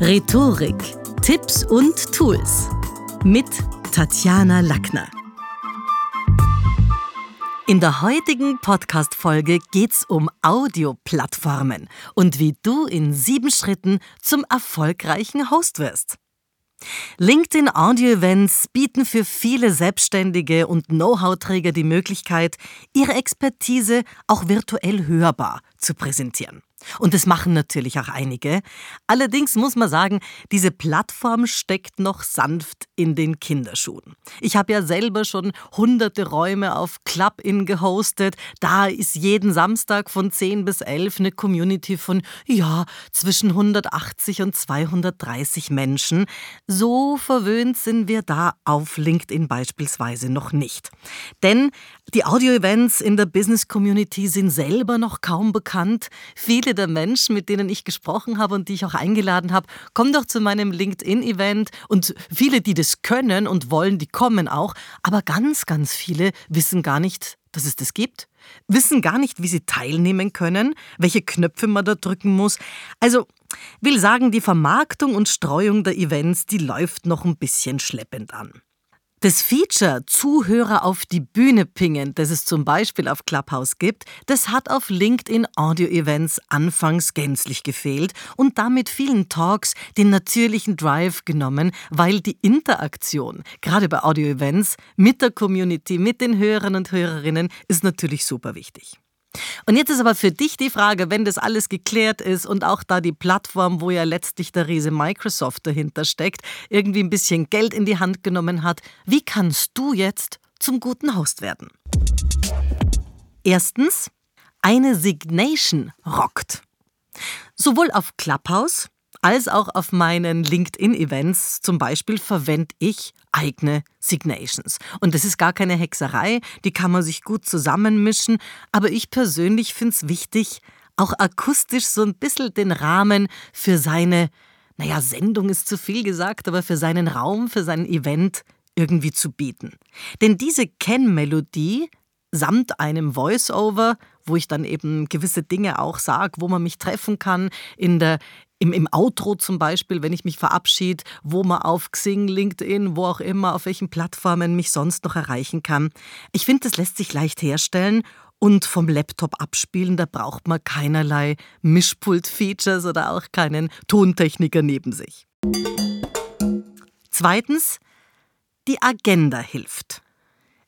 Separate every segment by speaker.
Speaker 1: Rhetorik, Tipps und Tools mit Tatjana Lackner. In der heutigen Podcast-Folge geht's um Audioplattformen und wie du in sieben Schritten zum erfolgreichen Host wirst. LinkedIn Audio Events bieten für viele Selbstständige und Know-how-Träger die Möglichkeit, ihre Expertise auch virtuell hörbar zu präsentieren. Und das machen natürlich auch einige. Allerdings muss man sagen, diese Plattform steckt noch sanft in den Kinderschuhen. Ich habe ja selber schon hunderte Räume auf Club-In gehostet. Da ist jeden Samstag von 10 bis 11 eine Community von, ja, zwischen 180 und 230 Menschen. So verwöhnt sind wir da auf LinkedIn beispielsweise noch nicht. Denn die Audio-Events in der Business-Community sind selber noch kaum bekannt. Viele der Menschen, mit denen ich gesprochen habe und die ich auch eingeladen habe, kommen doch zu meinem LinkedIn-Event und viele, die das können und wollen, die kommen auch. Aber ganz, ganz viele wissen gar nicht, dass es das gibt, wissen gar nicht, wie sie teilnehmen können, welche Knöpfe man da drücken muss. Also will sagen, die Vermarktung und Streuung der Events, die läuft noch ein bisschen schleppend an. Das Feature Zuhörer auf die Bühne pingen, das es zum Beispiel auf Clubhouse gibt, das hat auf LinkedIn Audio Events anfangs gänzlich gefehlt und damit vielen Talks den natürlichen Drive genommen, weil die Interaktion, gerade bei Audio Events, mit der Community, mit den Hörern und Hörerinnen, ist natürlich super wichtig. Und jetzt ist aber für dich die Frage, wenn das alles geklärt ist und auch da die Plattform, wo ja letztlich der Riese Microsoft dahinter steckt, irgendwie ein bisschen Geld in die Hand genommen hat, wie kannst du jetzt zum guten Host werden? Erstens, eine Signation rockt. Sowohl auf Clubhouse als auch auf meinen LinkedIn-Events zum Beispiel verwende ich eigene Signations. Und das ist gar keine Hexerei, die kann man sich gut zusammenmischen, aber ich persönlich finde es wichtig, auch akustisch so ein bisschen den Rahmen für seine, naja, Sendung ist zu viel gesagt, aber für seinen Raum, für sein Event irgendwie zu bieten. Denn diese Kennmelodie samt einem Voice-Over, wo ich dann eben gewisse Dinge auch sage, wo man mich treffen kann, in der im, im Outro zum Beispiel, wenn ich mich verabschiede, wo man auf Xing, LinkedIn, wo auch immer, auf welchen Plattformen mich sonst noch erreichen kann. Ich finde, das lässt sich leicht herstellen und vom Laptop abspielen, da braucht man keinerlei Mischpult-Features oder auch keinen Tontechniker neben sich. Zweitens, die Agenda hilft.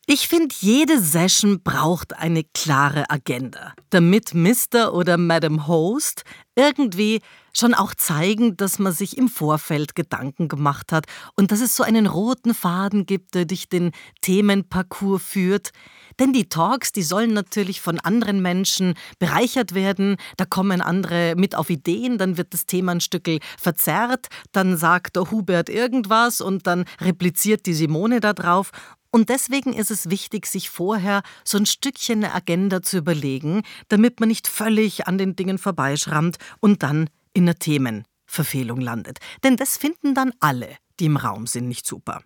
Speaker 1: Ich finde, jede Session braucht eine klare Agenda, damit Mr. oder Madam Host irgendwie schon auch zeigen, dass man sich im Vorfeld Gedanken gemacht hat und dass es so einen roten Faden gibt, der durch den Themenparcours führt. Denn die Talks, die sollen natürlich von anderen Menschen bereichert werden. Da kommen andere mit auf Ideen, dann wird das Thema ein Stück verzerrt, dann sagt der Hubert irgendwas und dann repliziert die Simone da drauf. Und deswegen ist es wichtig, sich vorher so ein Stückchen eine Agenda zu überlegen, damit man nicht völlig an den Dingen vorbeischrammt und dann in einer Themenverfehlung landet. Denn das finden dann alle, die im Raum sind, nicht super.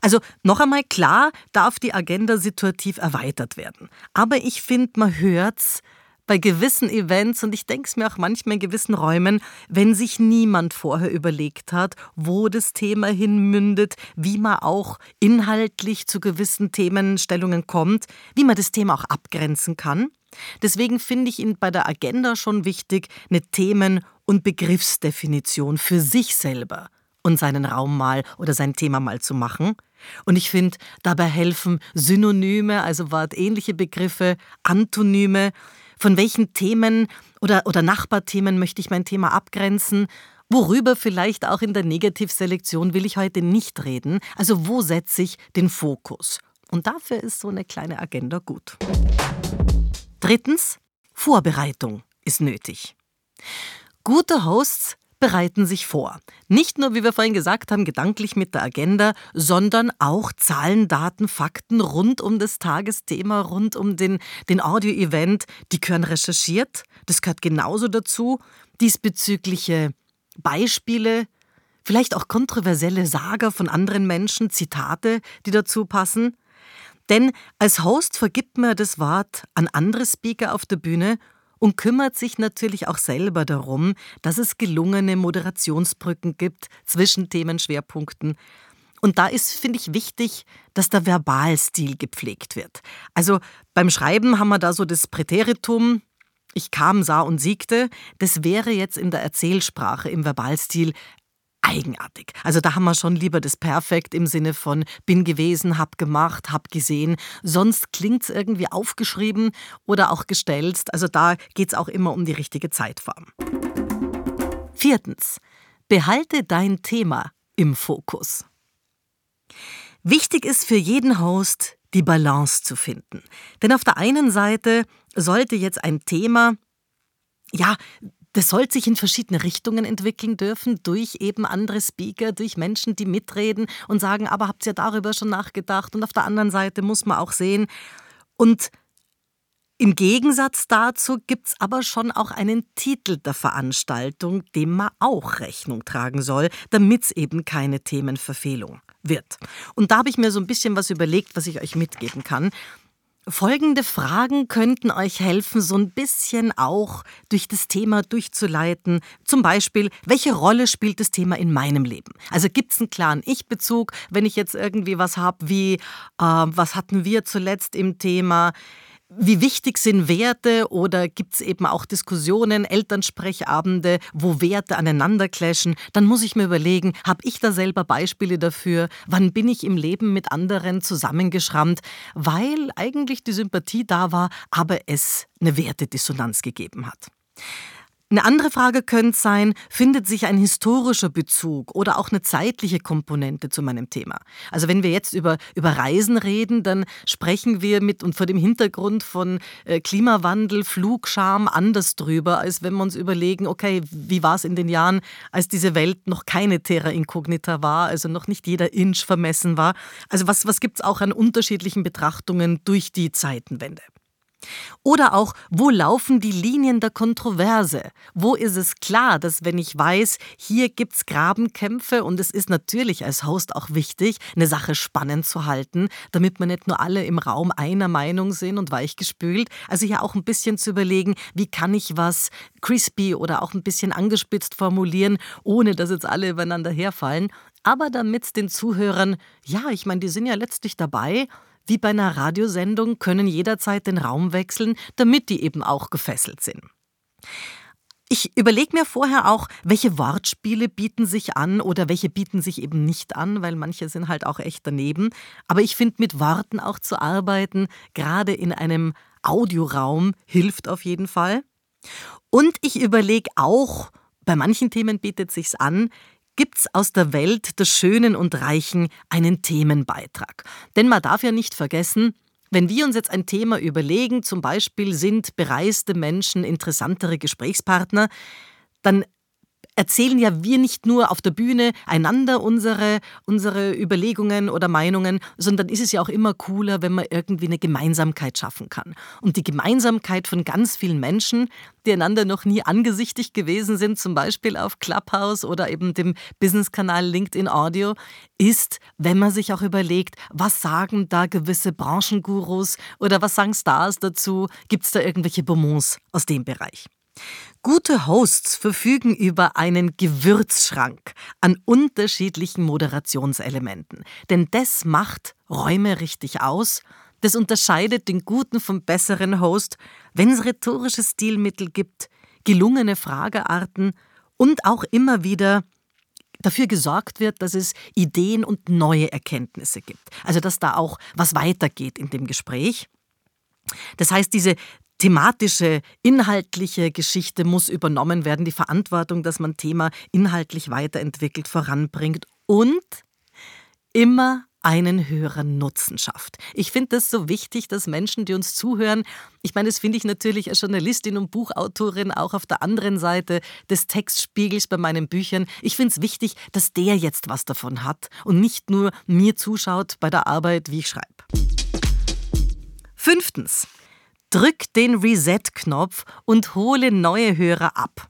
Speaker 1: Also noch einmal klar darf die Agenda situativ erweitert werden. Aber ich finde, man hört's, bei gewissen Events und ich denke es mir auch manchmal in gewissen Räumen, wenn sich niemand vorher überlegt hat, wo das Thema hinmündet, wie man auch inhaltlich zu gewissen Themenstellungen kommt, wie man das Thema auch abgrenzen kann. Deswegen finde ich ihn bei der Agenda schon wichtig, eine Themen- und Begriffsdefinition für sich selber und seinen Raum mal oder sein Thema mal zu machen. Und ich finde, dabei helfen Synonyme, also wortähnliche Begriffe, Antonyme, von welchen Themen oder, oder Nachbarthemen möchte ich mein Thema abgrenzen? Worüber vielleicht auch in der Negativselektion will ich heute nicht reden? Also wo setze ich den Fokus? Und dafür ist so eine kleine Agenda gut. Drittens, Vorbereitung ist nötig. Gute Hosts bereiten sich vor. Nicht nur, wie wir vorhin gesagt haben, gedanklich mit der Agenda, sondern auch Zahlen, Daten, Fakten rund um das Tagesthema, rund um den, den Audio-Event, die gehören recherchiert. Das gehört genauso dazu. Diesbezügliche Beispiele, vielleicht auch kontroversielle Sager von anderen Menschen, Zitate, die dazu passen. Denn als Host vergibt man das Wort an andere Speaker auf der Bühne und kümmert sich natürlich auch selber darum, dass es gelungene Moderationsbrücken gibt zwischen Themenschwerpunkten. Und da ist, finde ich, wichtig, dass der Verbalstil gepflegt wird. Also beim Schreiben haben wir da so das Präteritum, ich kam, sah und siegte. Das wäre jetzt in der Erzählsprache, im Verbalstil eigenartig. Also da haben wir schon lieber das Perfekt im Sinne von bin gewesen, hab gemacht, hab gesehen. Sonst klingt es irgendwie aufgeschrieben oder auch gestelzt. Also da geht es auch immer um die richtige Zeitform. Viertens. Behalte dein Thema im Fokus. Wichtig ist für jeden Host, die Balance zu finden. Denn auf der einen Seite sollte jetzt ein Thema, ja, das soll sich in verschiedene Richtungen entwickeln dürfen, durch eben andere Speaker, durch Menschen, die mitreden und sagen, aber habt ihr darüber schon nachgedacht? Und auf der anderen Seite muss man auch sehen, und im Gegensatz dazu gibt es aber schon auch einen Titel der Veranstaltung, dem man auch Rechnung tragen soll, damit es eben keine Themenverfehlung wird. Und da habe ich mir so ein bisschen was überlegt, was ich euch mitgeben kann. Folgende Fragen könnten euch helfen, so ein bisschen auch durch das Thema durchzuleiten. Zum Beispiel, welche Rolle spielt das Thema in meinem Leben? Also gibt es einen klaren Ich-Bezug, wenn ich jetzt irgendwie was habe wie, äh, was hatten wir zuletzt im Thema? Wie wichtig sind Werte oder gibt es eben auch Diskussionen, Elternsprechabende, wo Werte aneinander clashen? Dann muss ich mir überlegen, habe ich da selber Beispiele dafür? Wann bin ich im Leben mit anderen zusammengeschrammt? Weil eigentlich die Sympathie da war, aber es eine Wertedissonanz gegeben hat. Eine andere Frage könnte sein, findet sich ein historischer Bezug oder auch eine zeitliche Komponente zu meinem Thema? Also wenn wir jetzt über, über Reisen reden, dann sprechen wir mit und vor dem Hintergrund von äh, Klimawandel, Flugscham anders drüber, als wenn wir uns überlegen, okay, wie war es in den Jahren, als diese Welt noch keine Terra Incognita war, also noch nicht jeder Inch vermessen war. Also was, was gibt es auch an unterschiedlichen Betrachtungen durch die Zeitenwende? Oder auch, wo laufen die Linien der Kontroverse? Wo ist es klar, dass wenn ich weiß, hier gibt es Grabenkämpfe und es ist natürlich als Host auch wichtig, eine Sache spannend zu halten, damit man nicht nur alle im Raum einer Meinung sind und weichgespült. Also hier auch ein bisschen zu überlegen, wie kann ich was crispy oder auch ein bisschen angespitzt formulieren, ohne dass jetzt alle übereinander herfallen. Aber damit den Zuhörern, ja, ich meine, die sind ja letztlich dabei, wie bei einer Radiosendung können jederzeit den Raum wechseln, damit die eben auch gefesselt sind. Ich überlege mir vorher auch, welche Wortspiele bieten sich an oder welche bieten sich eben nicht an, weil manche sind halt auch echt daneben. Aber ich finde, mit Worten auch zu arbeiten, gerade in einem Audioraum, hilft auf jeden Fall. Und ich überlege auch, bei manchen Themen bietet sich's an, gibt's aus der Welt des Schönen und Reichen einen Themenbeitrag. Denn man darf ja nicht vergessen, wenn wir uns jetzt ein Thema überlegen, zum Beispiel sind bereiste Menschen interessantere Gesprächspartner, dann erzählen ja wir nicht nur auf der Bühne einander unsere, unsere Überlegungen oder Meinungen, sondern ist es ja auch immer cooler, wenn man irgendwie eine Gemeinsamkeit schaffen kann. Und die Gemeinsamkeit von ganz vielen Menschen, die einander noch nie angesichtig gewesen sind, zum Beispiel auf Clubhouse oder eben dem Businesskanal LinkedIn Audio, ist, wenn man sich auch überlegt, was sagen da gewisse Branchengurus oder was sagen Stars dazu? Gibt es da irgendwelche Bonbons aus dem Bereich? Gute Hosts verfügen über einen Gewürzschrank an unterschiedlichen Moderationselementen. Denn das macht Räume richtig aus. Das unterscheidet den guten vom besseren Host, wenn es rhetorische Stilmittel gibt, gelungene Fragearten und auch immer wieder dafür gesorgt wird, dass es Ideen und neue Erkenntnisse gibt. Also dass da auch was weitergeht in dem Gespräch. Das heißt, diese thematische, inhaltliche Geschichte muss übernommen werden, die Verantwortung, dass man Thema inhaltlich weiterentwickelt, voranbringt und immer einen höheren Nutzen schafft. Ich finde das so wichtig, dass Menschen, die uns zuhören, ich meine, das finde ich natürlich als Journalistin und Buchautorin auch auf der anderen Seite des Textspiegels bei meinen Büchern. Ich finde es wichtig, dass der jetzt was davon hat und nicht nur mir zuschaut bei der Arbeit, wie ich schreibe. Fünftens. Drück den Reset-Knopf und hole neue Hörer ab.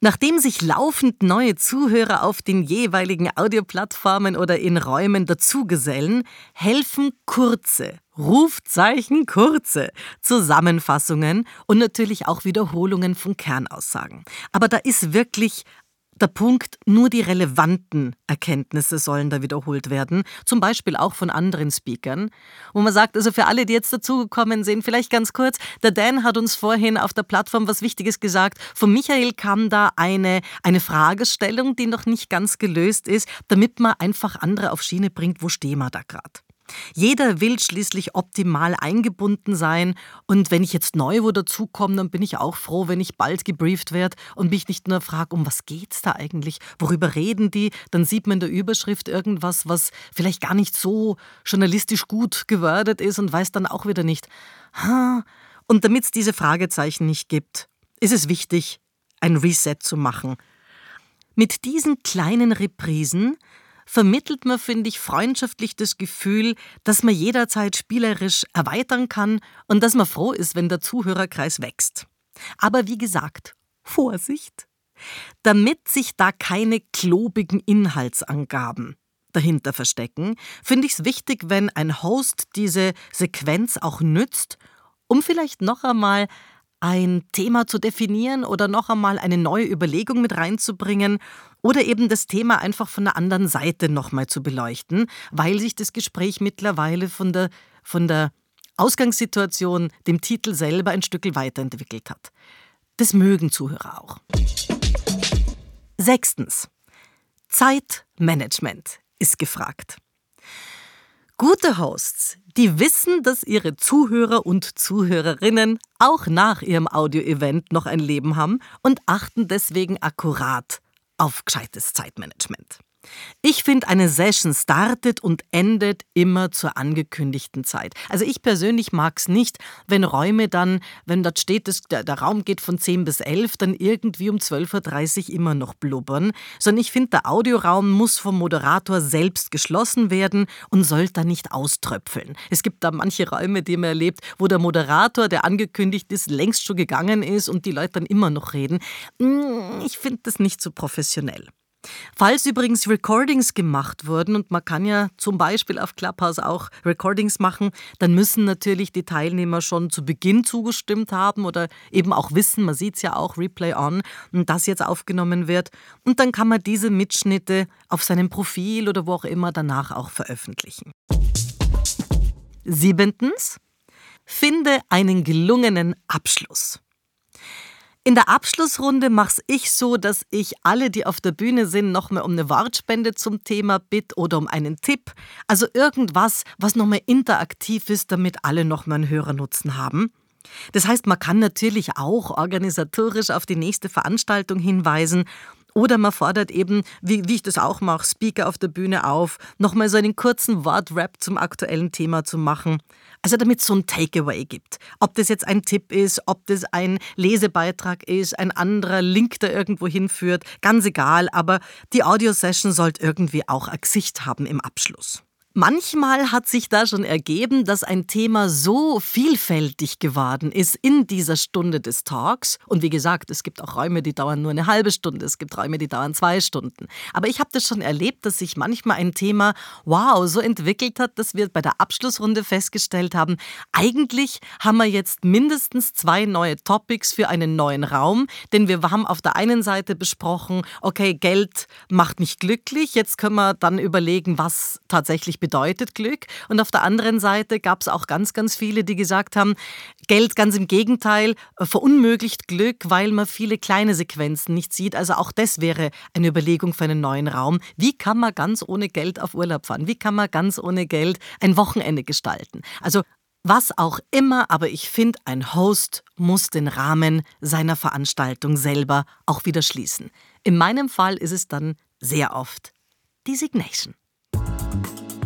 Speaker 1: Nachdem sich laufend neue Zuhörer auf den jeweiligen Audioplattformen oder in Räumen dazugesellen, helfen kurze, Rufzeichen kurze Zusammenfassungen und natürlich auch Wiederholungen von Kernaussagen. Aber da ist wirklich der Punkt, nur die relevanten Erkenntnisse sollen da wiederholt werden, zum Beispiel auch von anderen Speakern. Wo man sagt, also für alle, die jetzt dazugekommen sind, vielleicht ganz kurz, der Dan hat uns vorhin auf der Plattform was Wichtiges gesagt. Von Michael kam da eine, eine Fragestellung, die noch nicht ganz gelöst ist, damit man einfach andere auf Schiene bringt, wo stehen wir da gerade. Jeder will schließlich optimal eingebunden sein und wenn ich jetzt neu wo dazukomme, dann bin ich auch froh, wenn ich bald gebrieft werde und mich nicht nur frage, um was geht's da eigentlich? Worüber reden die? Dann sieht man in der Überschrift irgendwas, was vielleicht gar nicht so journalistisch gut gewordet ist und weiß dann auch wieder nicht. Und damit es diese Fragezeichen nicht gibt, ist es wichtig, ein Reset zu machen. Mit diesen kleinen Reprisen vermittelt man, finde ich, freundschaftlich das Gefühl, dass man jederzeit spielerisch erweitern kann und dass man froh ist, wenn der Zuhörerkreis wächst. Aber wie gesagt, Vorsicht! Damit sich da keine klobigen Inhaltsangaben dahinter verstecken, finde ich es wichtig, wenn ein Host diese Sequenz auch nützt, um vielleicht noch einmal ein Thema zu definieren oder noch einmal eine neue Überlegung mit reinzubringen oder eben das Thema einfach von der anderen Seite nochmal zu beleuchten, weil sich das Gespräch mittlerweile von der, von der Ausgangssituation, dem Titel selber ein Stück weiterentwickelt hat. Das mögen Zuhörer auch. Sechstens. Zeitmanagement ist gefragt. Gute Hosts, die wissen, dass ihre Zuhörer und Zuhörerinnen auch nach ihrem Audio-Event noch ein Leben haben und achten deswegen akkurat auf gescheites Zeitmanagement. Ich finde, eine Session startet und endet immer zur angekündigten Zeit. Also ich persönlich mag es nicht, wenn Räume dann, wenn dort steht, dass der, Raum geht von 10 bis 11, dann irgendwie um 12.30 Uhr immer noch blubbern, sondern ich finde, der Audioraum muss vom Moderator selbst geschlossen werden und soll da nicht auströpfeln. Es gibt da manche Räume, die man erlebt, wo der Moderator, der angekündigt ist, längst schon gegangen ist und die Leute dann immer noch reden. Hm, ich finde das nicht so professionell. Falls übrigens Recordings gemacht wurden, und man kann ja zum Beispiel auf Clubhouse auch Recordings machen, dann müssen natürlich die Teilnehmer schon zu Beginn zugestimmt haben oder eben auch wissen, man sieht es ja auch, Replay on, dass jetzt aufgenommen wird. Und dann kann man diese Mitschnitte auf seinem Profil oder wo auch immer danach auch veröffentlichen. Siebentens, finde einen gelungenen Abschluss. In der Abschlussrunde mache ich so, dass ich alle, die auf der Bühne sind, nochmal um eine Wortspende zum Thema bitte oder um einen Tipp. Also irgendwas, was nochmal interaktiv ist, damit alle nochmal einen Hörernutzen haben. Das heißt, man kann natürlich auch organisatorisch auf die nächste Veranstaltung hinweisen oder man fordert eben, wie, wie ich das auch mache, Speaker auf der Bühne auf, nochmal so einen kurzen Wortrap zum aktuellen Thema zu machen. Also damit es so ein Takeaway gibt. Ob das jetzt ein Tipp ist, ob das ein Lesebeitrag ist, ein anderer Link, der irgendwo hinführt, ganz egal, aber die Audio-Session sollte irgendwie auch ein Gesicht haben im Abschluss. Manchmal hat sich da schon ergeben, dass ein Thema so vielfältig geworden ist in dieser Stunde des Talks. Und wie gesagt, es gibt auch Räume, die dauern nur eine halbe Stunde, es gibt Räume, die dauern zwei Stunden. Aber ich habe das schon erlebt, dass sich manchmal ein Thema, wow, so entwickelt hat, dass wir bei der Abschlussrunde festgestellt haben, eigentlich haben wir jetzt mindestens zwei neue Topics für einen neuen Raum. Denn wir haben auf der einen Seite besprochen, okay, Geld macht nicht glücklich. Jetzt können wir dann überlegen, was tatsächlich bedeutet Glück. Und auf der anderen Seite gab es auch ganz, ganz viele, die gesagt haben, Geld ganz im Gegenteil äh, verunmöglicht Glück, weil man viele kleine Sequenzen nicht sieht. Also auch das wäre eine Überlegung für einen neuen Raum. Wie kann man ganz ohne Geld auf Urlaub fahren? Wie kann man ganz ohne Geld ein Wochenende gestalten? Also was auch immer, aber ich finde, ein Host muss den Rahmen seiner Veranstaltung selber auch wieder schließen. In meinem Fall ist es dann sehr oft Designation.